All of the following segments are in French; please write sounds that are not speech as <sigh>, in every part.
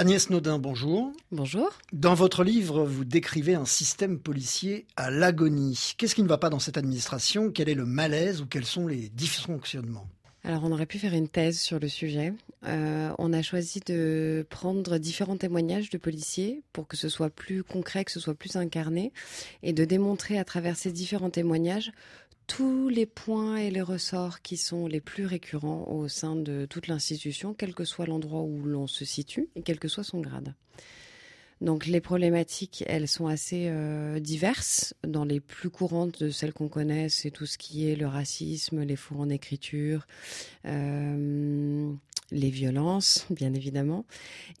Agnès Naudin, bonjour. Bonjour. Dans votre livre, vous décrivez un système policier à l'agonie. Qu'est-ce qui ne va pas dans cette administration? Quel est le malaise ou quels sont les dysfonctionnements? Alors on aurait pu faire une thèse sur le sujet. Euh, on a choisi de prendre différents témoignages de policiers pour que ce soit plus concret, que ce soit plus incarné, et de démontrer à travers ces différents témoignages tous les points et les ressorts qui sont les plus récurrents au sein de toute l'institution, quel que soit l'endroit où l'on se situe et quel que soit son grade. Donc les problématiques, elles sont assez euh, diverses. Dans les plus courantes de celles qu'on connaît, c'est tout ce qui est le racisme, les faux en écriture, euh, les violences, bien évidemment.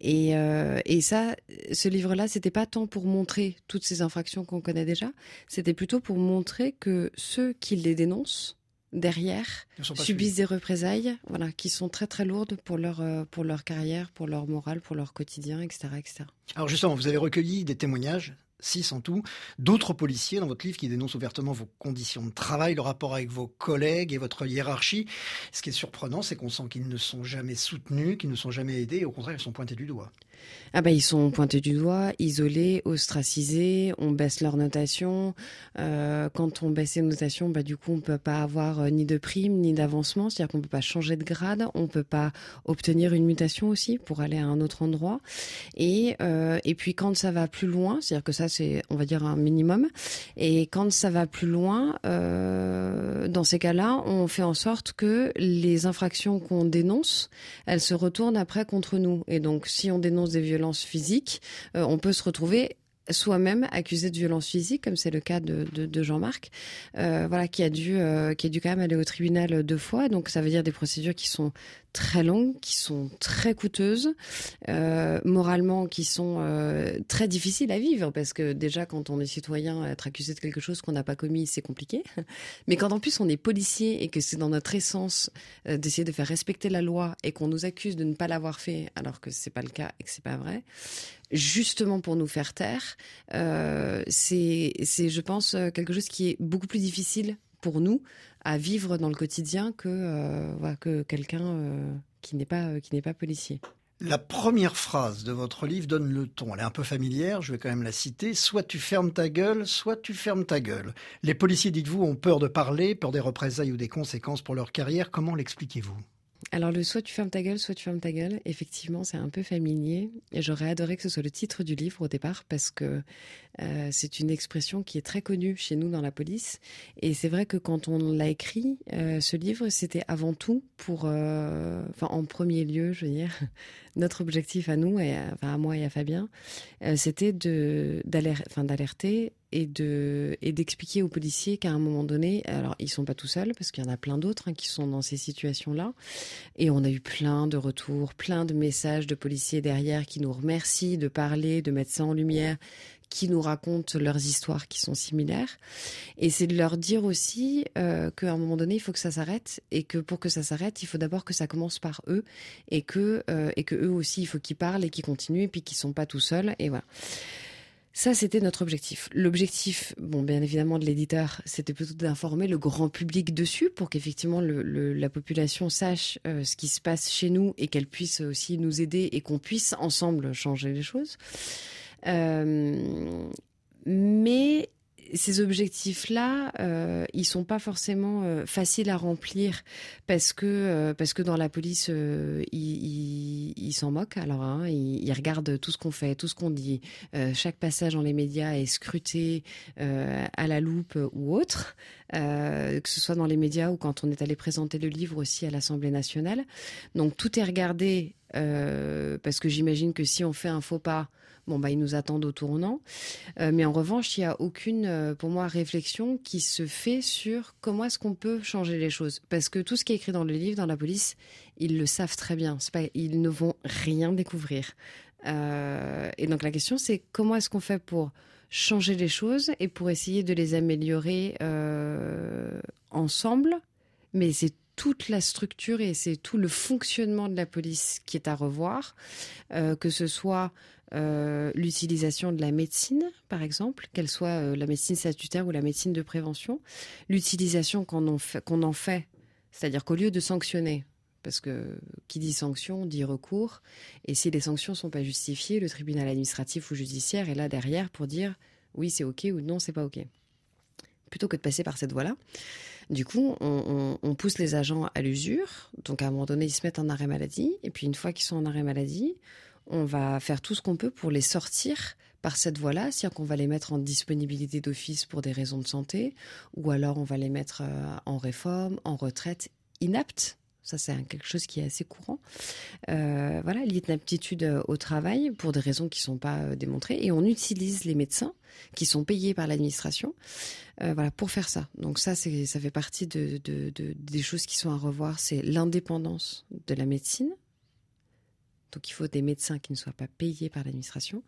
Et, euh, et ça, ce livre-là, c'était pas tant pour montrer toutes ces infractions qu'on connaît déjà, c'était plutôt pour montrer que ceux qui les dénoncent derrière subissent des représailles voilà, qui sont très très lourdes pour leur, euh, pour leur carrière, pour leur morale, pour leur quotidien, etc., etc. Alors justement, vous avez recueilli des témoignages six en tout, d'autres policiers dans votre livre qui dénoncent ouvertement vos conditions de travail, le rapport avec vos collègues et votre hiérarchie. Ce qui est surprenant, c'est qu'on sent qu'ils ne sont jamais soutenus, qu'ils ne sont jamais aidés, et au contraire, ils sont pointés du doigt. Ah bah ils sont pointés du doigt, isolés, ostracisés, on baisse leur notation. Euh, quand on baisse les notations, bah du coup on peut pas avoir euh, ni de prime ni d'avancement, c'est-à-dire qu'on peut pas changer de grade, on peut pas obtenir une mutation aussi pour aller à un autre endroit. Et euh, et puis quand ça va plus loin, c'est-à-dire que ça c'est on va dire un minimum. Et quand ça va plus loin, dans ces cas-là, on fait en sorte que les infractions qu'on dénonce, elles se retournent après contre nous. Et donc si on dénonce des violences physiques, euh, on peut se retrouver soi-même accusé de violence physique, comme c'est le cas de, Jean-Marc, euh, voilà, qui a dû, euh, qui a dû quand même aller au tribunal deux fois. Donc ça veut dire des procédures qui sont très longues, qui sont très coûteuses, euh, moralement qui sont très difficiles à vivre, parce que déjà quand on est citoyen, être accusé de quelque chose qu'on n'a pas commis, c'est compliqué. <laughs> Mais quand en plus on est policier et que c'est dans notre essence d'essayer de faire respecter la loi et qu'on nous accuse de ne pas l'avoir fait, alors que c'est pas le cas et que c'est pas vrai, justement pour nous faire taire, euh, c'est, je pense, quelque chose qui est beaucoup plus difficile pour nous à vivre dans le quotidien que, euh, que quelqu'un euh, qui n'est pas, qui n'est pas policier. La première phrase de votre livre donne le ton. Elle est un peu familière, je vais quand même la citer. Soit tu fermes ta gueule, soit tu fermes ta gueule. Les policiers, dites-vous, ont peur de parler, peur des représailles ou des conséquences pour leur carrière. Comment l'expliquez-vous? Alors le soit tu fermes ta gueule, soit tu fermes ta gueule, effectivement c'est un peu familier. Et j'aurais adoré que ce soit le titre du livre au départ parce que euh, c'est une expression qui est très connue chez nous dans la police. Et c'est vrai que quand on l'a écrit, euh, ce livre c'était avant tout pour, euh, enfin en premier lieu je veux dire, <laughs> notre objectif à nous, et enfin à moi et à Fabien, c'était d'alerter et de et d'expliquer aux policiers qu'à un moment donné, alors ils sont pas tout seuls parce qu'il y en a plein d'autres hein, qui sont dans ces situations-là, et on a eu plein de retours, plein de messages de policiers derrière qui nous remercient de parler, de mettre ça en lumière, qui nous racontent leurs histoires qui sont similaires. Et c'est de leur dire aussi euh, qu'à un moment donné, il faut que ça s'arrête et que pour que ça s'arrête, il faut d'abord que ça commence par eux et que euh, et que eux aussi, il faut qu'ils parlent et qu'ils continuent et puis qu'ils sont pas tout seuls. Et voilà. Ça, c'était notre objectif. L'objectif, bon, bien évidemment, de l'éditeur, c'était plutôt d'informer le grand public dessus pour qu'effectivement la population sache euh, ce qui se passe chez nous et qu'elle puisse aussi nous aider et qu'on puisse ensemble changer les choses. Euh, mais ces objectifs-là, euh, ils sont pas forcément euh, faciles à remplir parce que euh, parce que dans la police, euh, ils, s'en moquent. Alors, hein, ils, regardent tout ce qu'on fait, tout ce qu'on dit. chaque passage dans les médias est scruté à la loupe ou autre, que ce soit dans les médias ou quand on est allé présenter le livre aussi à l'Assemblée nationale. Donc tout est regardé parce que j'imagine que si on fait un faux pas Bon, bah, ils nous attendent au tournant. Euh, mais en revanche, il n'y a aucune, euh, pour moi, réflexion qui se fait sur comment est-ce qu'on peut changer les choses. Parce que tout ce qui est écrit dans le livre, dans la police, ils le savent très bien. Pas, ils ne vont rien découvrir. Euh, et donc la question, c'est comment est-ce qu'on fait pour changer les choses et pour essayer de les améliorer ensemble. Mais c'est toute la structure et c'est tout le fonctionnement de la police qui est à revoir, euh, que ce soit euh, l'utilisation de la médecine, par exemple, qu'elle soit euh, la médecine statutaire ou la médecine de prévention, l'utilisation qu'on en fait c'est-à-dire qu'au lieu de sanctionner, Parce que qui dit sanction dit recours. Et si les sanctions sont pas justifiées, le tribunal administratif ou judiciaire est là derrière pour dire oui, c'est OK ou non, c'est pas OK. Plutôt que de passer par cette voie-là. Du coup, on, pousse les agents à l'usure. Donc, à un moment donné, ils se mettent en arrêt maladie. Et puis, une fois qu'ils sont en arrêt maladie, on va faire tout ce qu'on peut pour les sortir par cette voie-là, c'est-à-dire qu'on va les mettre en disponibilité d'office pour des raisons de santé, ou alors on va les mettre euh, en réforme, en retraite, inaptes. Ça, c'est quelque chose qui est assez courant. Euh, voilà, l'inaptitude euh, au travail pour des raisons qui ne sont pas démontrées. Et on utilise les médecins qui sont payés par l'administration voilà, pour faire ça. Donc ça, ça fait partie de, des choses qui sont à revoir. C'est l'indépendance de la médecine. Donc il faut des médecins qui ne soient pas payés par l'administration.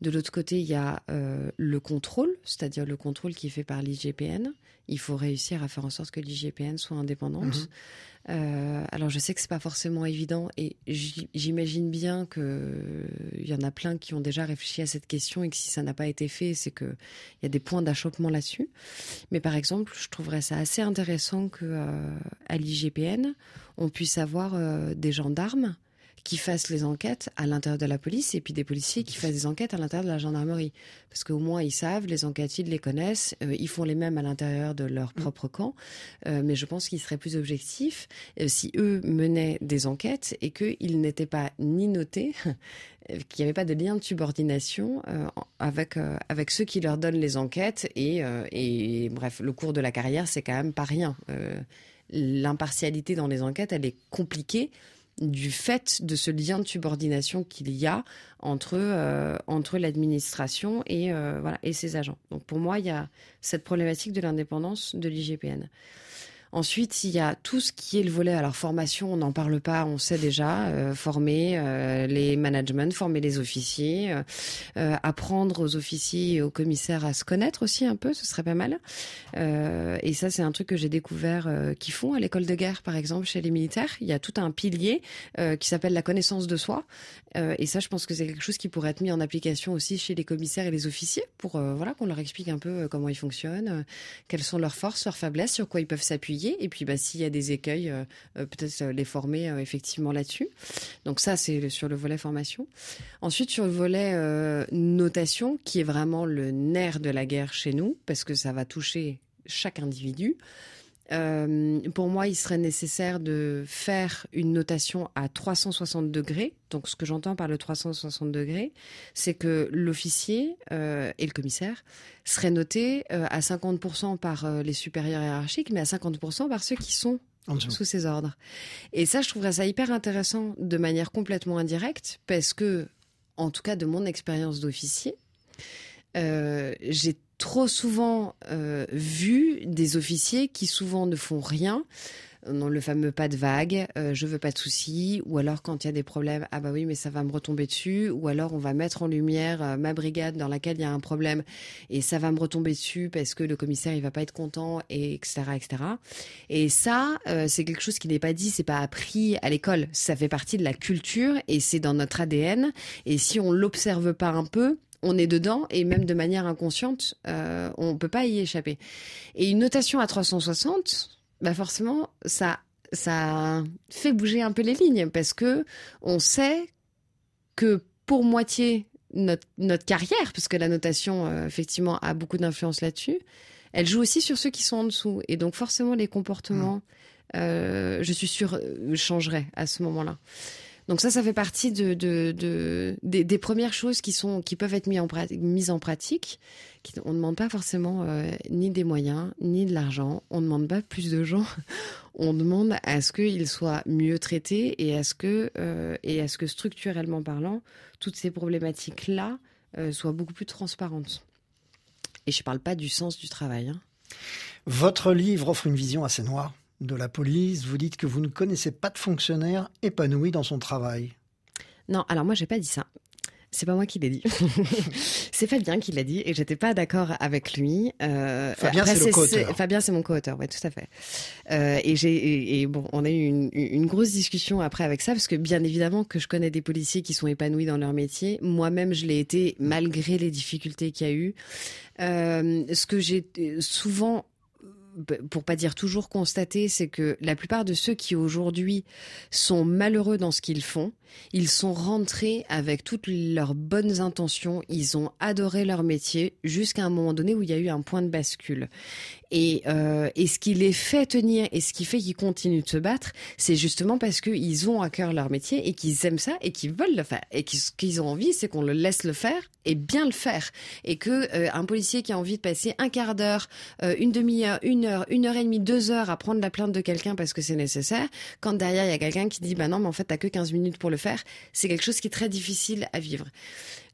De l'autre côté, il y a euh, le contrôle, c'est-à-dire le contrôle qui est fait par l'IGPN. Il faut réussir à faire en sorte que l'IGPN soit indépendante. Mhm. Euh, alors je sais que c'est pas forcément évident et j'imagine bien qu'il y en a plein qui ont déjà réfléchi à cette question et que si ça n'a pas été fait, c'est qu'il y a des points d'achoppement là-dessus. Mais par exemple, je trouverais ça assez intéressant que euh, à l'IGPN, on puisse avoir des gendarmes qui fassent les enquêtes à l'intérieur de la police et puis des policiers qui fassent des enquêtes à l'intérieur de la gendarmerie. Parce qu'au moins, ils savent, les enquêtes, ils les connaissent, euh, ils font les mêmes à l'intérieur de leur mm. propre camp. Euh, mais je pense qu'ils seraient plus objectifs euh, si eux menaient des enquêtes et qu'ils n'étaient pas ni notés, <laughs> qu'il n'y avait pas de lien de subordination avec, avec ceux qui leur donnent les enquêtes. Et, et bref, le cours de la carrière, c'est quand même pas rien. L'impartialité dans les enquêtes, elle est compliquée du fait de ce lien de subordination qu'il y a entre, euh, entre l'administration et, euh, voilà, et ses agents. Donc pour moi, il y a cette problématique de l'indépendance de l'IGPN. Ensuite, il y a tout ce qui est le volet. Alors formation, on n'en parle pas, on sait déjà euh, former euh, les managements, former les officiers, euh, apprendre aux officiers et aux commissaires à se connaître aussi un peu, ce serait pas mal. et ça, c'est un truc que j'ai découvert qu'ils font à l'école de guerre, par exemple, chez les militaires. Il y a tout un pilier qui s'appelle la connaissance de soi. et ça, je pense que c'est quelque chose qui pourrait être mis en application aussi chez les commissaires et les officiers pour voilà qu'on leur explique un peu comment ils fonctionnent, quelles sont leurs forces, leurs faiblesses, sur quoi ils peuvent s'appuyer et puis, bah, s'il y a des écueils, euh, euh, peut-être euh, les former effectivement là-dessus. Donc ça, c'est sur le volet formation. Ensuite, sur le volet notation, qui est vraiment le nerf de la guerre chez nous, parce que ça va toucher chaque individu. Euh, pour moi, il serait nécessaire de faire une notation à 360 degrés. Donc, ce que j'entends par le 360 degrés, c'est que l'officier euh, et le commissaire seraient notés euh, à 50% par les supérieurs hiérarchiques, mais à 50% par ceux qui sont sous ses ordres. Et ça, je trouverais ça hyper intéressant de manière complètement indirecte, parce que, en tout cas, de mon expérience d'officier, j'ai trop souvent euh, vu des officiers qui souvent ne font rien. Non, le fameux pas de vague, euh, je veux pas de soucis, ou alors quand il y a des problèmes, ah bah oui, mais ça va me retomber dessus, ou alors on va mettre en lumière euh, ma brigade dans laquelle il y a un problème et ça va me retomber dessus parce que le commissaire il va pas être content, et etc. etc. Et ça, c'est quelque chose qui n'est pas dit, c'est pas appris à l'école, ça fait partie de la culture et c'est dans notre ADN. Et si on l'observe pas un peu, on est dedans et même de manière inconsciente, euh, on peut pas y échapper. Et une notation à 360, bah forcément, ça, ça fait bouger un peu les lignes parce que on sait que pour moitié notre, notre carrière, puisque la notation euh, effectivement a beaucoup d'influence là-dessus, elle joue aussi sur ceux qui sont en dessous. Et donc forcément les comportements, mmh. euh, je suis sûre, euh, changeraient à ce moment-là. Donc ça, ça fait partie de, des, premières choses qui, sont, qui peuvent être mises en, en pratique. on ne demande pas forcément euh, ni des moyens, ni de l'argent. On ne demande pas plus de gens. <laughs> on demande à ce qu'ils soient mieux traités et à ce que, euh, et à ce que structurellement parlant, toutes ces problématiques-là euh, soient beaucoup plus transparentes. Et je ne parle pas du sens du travail. Hein. Votre livre offre une vision assez noire de la police, vous dites que vous ne connaissez pas de fonctionnaire épanoui dans son travail. Non, alors moi j'ai pas dit ça. C'est pas moi qui l'ai dit. <laughs> c'est Fabien qui l'a dit et j'étais pas d'accord avec lui. Euh, Fabien, c'est le co-auteur. Fabien, c'est mon co-auteur, oui, tout à fait. Euh, et j'ai et, bon, on a eu une, une, grosse discussion après avec ça parce que bien évidemment que je connais des policiers qui sont épanouis dans leur métier. Moi-même, je l'ai été malgré les difficultés qu'il y a eu. Euh, ce que j'ai souvent pour pas dire toujours constater, c'est que la plupart de ceux qui aujourd'hui sont malheureux dans ce qu'ils font, ils sont rentrés avec toutes leurs bonnes intentions, ils ont adoré leur métier jusqu'à un moment donné où il y a eu un point de bascule. Et, euh, et ce qui les fait tenir et ce qui fait qu'ils continuent de se battre, c'est justement parce qu'ils ont à cœur leur métier et qu'ils aiment ça et qu'ils veulent le faire. Et ce qu'ils ont envie, c'est qu'on le laisse le faire et bien le faire. Et que euh, un policier qui a envie de passer un quart d'heure, euh, une demi-heure, une une heure et demie, deux heures à prendre la plainte de quelqu'un parce que c'est nécessaire, quand derrière il y a quelqu'un qui dit bah non mais en fait t'as que 15 minutes pour le faire, c'est quelque chose qui est très difficile à vivre.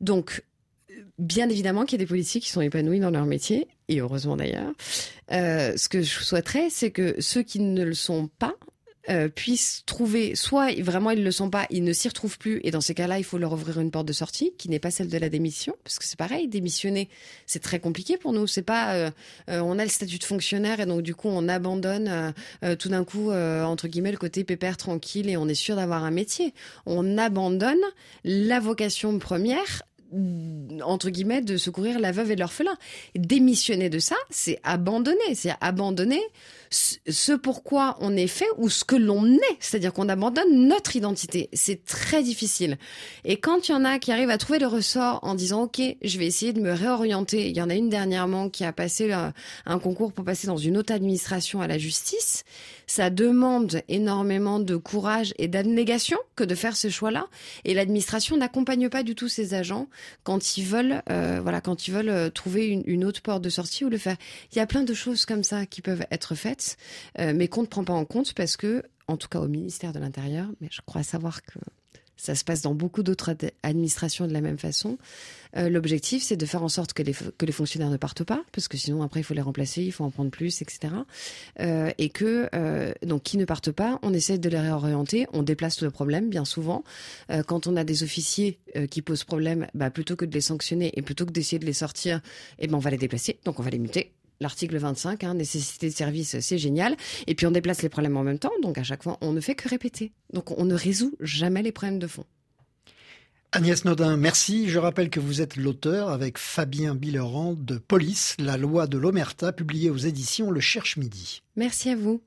Donc bien évidemment qu'il y a des policiers qui sont épanouis dans leur métier, et heureusement d'ailleurs. Euh, ce que je souhaiterais, c'est que ceux qui ne le sont pas euh, puissent trouver, soit vraiment ils ne le sont pas, ils ne s'y retrouvent plus, et dans ces cas-là, il faut leur ouvrir une porte de sortie qui n'est pas celle de la démission, parce que c'est pareil, démissionner, c'est très compliqué pour nous. C'est pas, euh, on a le statut de fonctionnaire et donc du coup on abandonne tout d'un coup entre guillemets le côté pépère tranquille et on est sûr d'avoir un métier. On abandonne la vocation première entre guillemets, de secourir la veuve et l'orphelin. Démissionner de ça, c'est abandonner. C'est abandonner ce pourquoi on est fait ou ce que l'on est. C'est-à-dire qu'on abandonne notre identité. C'est très difficile. Et quand il y en a qui arrivent à trouver le ressort en disant, OK, je vais essayer de me réorienter. Il y en a une dernièrement qui a passé un, concours pour passer dans une autre administration à la justice. Ça demande énormément de courage et d'abnégation que de faire ce choix-là. Et l'administration n'accompagne pas du tout ses agents quand ils veulent, euh, voilà, quand ils veulent euh, trouver une, autre porte de sortie ou le faire. Il y a plein de choses comme ça qui peuvent être faites, euh, mais qu'on ne prend pas en compte parce que, en tout cas au ministère de l'Intérieur, mais je crois savoir que ça se passe dans beaucoup d'autres administrations de la même façon. Euh, L'objectif, c'est de faire en sorte que les, que les fonctionnaires ne partent pas, parce que sinon, après, il faut les remplacer, il faut en prendre plus, etc. Euh, et que, donc, qui ne partent pas, on essaie de les réorienter, on déplace le problème, bien souvent. Quand on a des officiers qui posent problème, bah, plutôt que de les sanctionner et plutôt que d'essayer de les sortir, eh ben, on va les déplacer, donc on va les muter l'article 25, hein, nécessité de service, c'est génial. Et puis on déplace les problèmes en même temps, donc à chaque fois, on ne fait que répéter. Donc on ne résout jamais les problèmes de fond. Agnès Nodin, merci. Je rappelle que vous êtes l'auteur avec Fabien Billerand de Police, la loi de l'Omerta, publiée aux éditions Le Cherche Midi. Merci à vous.